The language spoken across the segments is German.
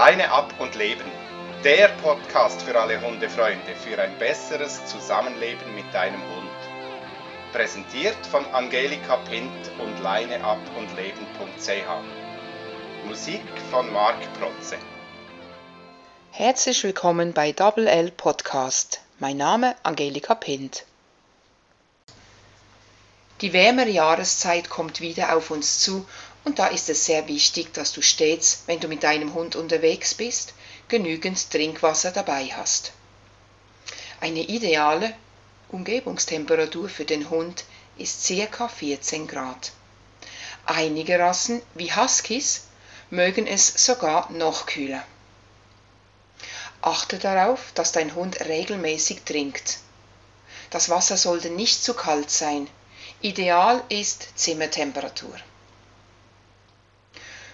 Leine ab und leben. Der Podcast für alle Hundefreunde für ein besseres Zusammenleben mit deinem Hund. Präsentiert von Angelika Pint und leineab und leben.ch. Musik von Marc Protze. Herzlich willkommen bei Double L Podcast. Mein Name Angelika Pint. Die wärmere Jahreszeit kommt wieder auf uns zu und da ist es sehr wichtig, dass du stets, wenn du mit deinem Hund unterwegs bist, genügend Trinkwasser dabei hast. Eine ideale Umgebungstemperatur für den Hund ist ca. 14 Grad. Einige Rassen, wie Huskies, mögen es sogar noch kühler. Achte darauf, dass dein Hund regelmäßig trinkt. Das Wasser sollte nicht zu kalt sein, Ideal ist Zimmertemperatur.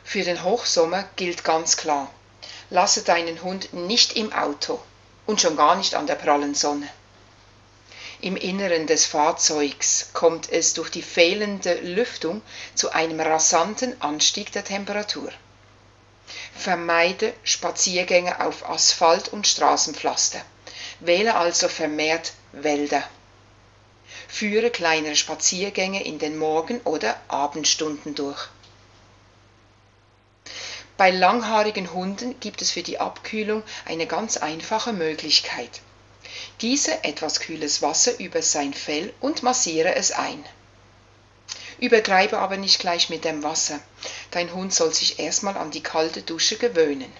Für den Hochsommer gilt ganz klar, lasse deinen Hund nicht im Auto und schon gar nicht an der prallen Sonne. Im Inneren des Fahrzeugs kommt es durch die fehlende Lüftung zu einem rasanten Anstieg der Temperatur. Vermeide Spaziergänge auf Asphalt und Straßenpflaster. Wähle also vermehrt Wälder führe kleinere Spaziergänge in den Morgen- oder Abendstunden durch. Bei langhaarigen Hunden gibt es für die Abkühlung eine ganz einfache Möglichkeit. Gieße etwas kühles Wasser über sein Fell und massiere es ein. Übertreibe aber nicht gleich mit dem Wasser. Dein Hund soll sich erstmal an die kalte Dusche gewöhnen.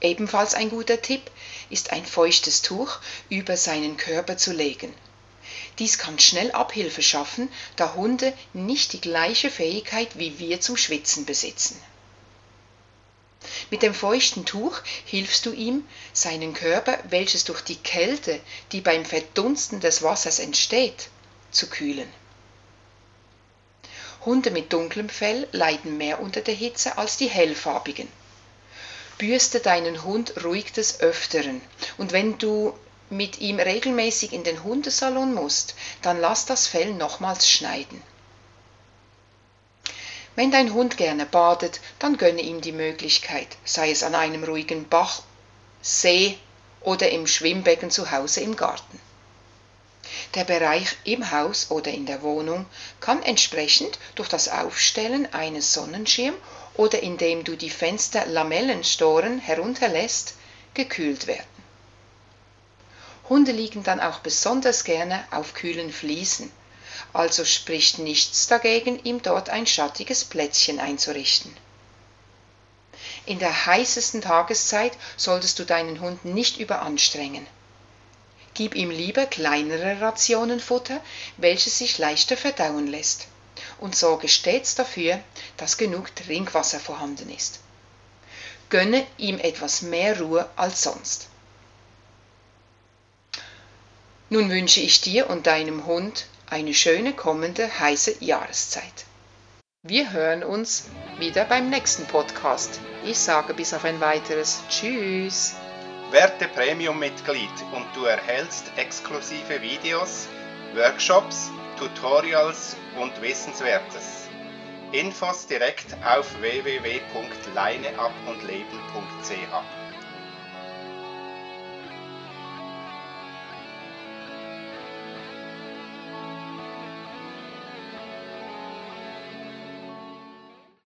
Ebenfalls ein guter Tipp ist ein feuchtes Tuch über seinen Körper zu legen. Dies kann schnell Abhilfe schaffen, da Hunde nicht die gleiche Fähigkeit wie wir zum Schwitzen besitzen. Mit dem feuchten Tuch hilfst du ihm, seinen Körper, welches durch die Kälte, die beim Verdunsten des Wassers entsteht, zu kühlen. Hunde mit dunklem Fell leiden mehr unter der Hitze als die hellfarbigen. Bürste deinen Hund ruhig des Öfteren und wenn du mit ihm regelmäßig in den Hundesalon musst, dann lass das Fell nochmals schneiden. Wenn dein Hund gerne badet, dann gönne ihm die Möglichkeit, sei es an einem ruhigen Bach, See oder im Schwimmbecken zu Hause im Garten. Der Bereich im Haus oder in der Wohnung kann entsprechend durch das Aufstellen eines Sonnenschirms oder indem du die Fensterlamellenstoren herunterlässt, gekühlt werden. Hunde liegen dann auch besonders gerne auf kühlen Fliesen, also spricht nichts dagegen, ihm dort ein schattiges Plätzchen einzurichten. In der heißesten Tageszeit solltest du deinen Hund nicht überanstrengen. Gib ihm lieber kleinere Rationen Futter, welches sich leichter verdauen lässt, und sorge stets dafür, dass genug Trinkwasser vorhanden ist. Gönne ihm etwas mehr Ruhe als sonst. Nun wünsche ich dir und deinem Hund eine schöne kommende heiße Jahreszeit. Wir hören uns wieder beim nächsten Podcast. Ich sage bis auf ein weiteres Tschüss. Werde Premium-Mitglied und du erhältst exklusive Videos, Workshops, Tutorials und Wissenswertes. Infos direkt auf www.leineabundleben.ch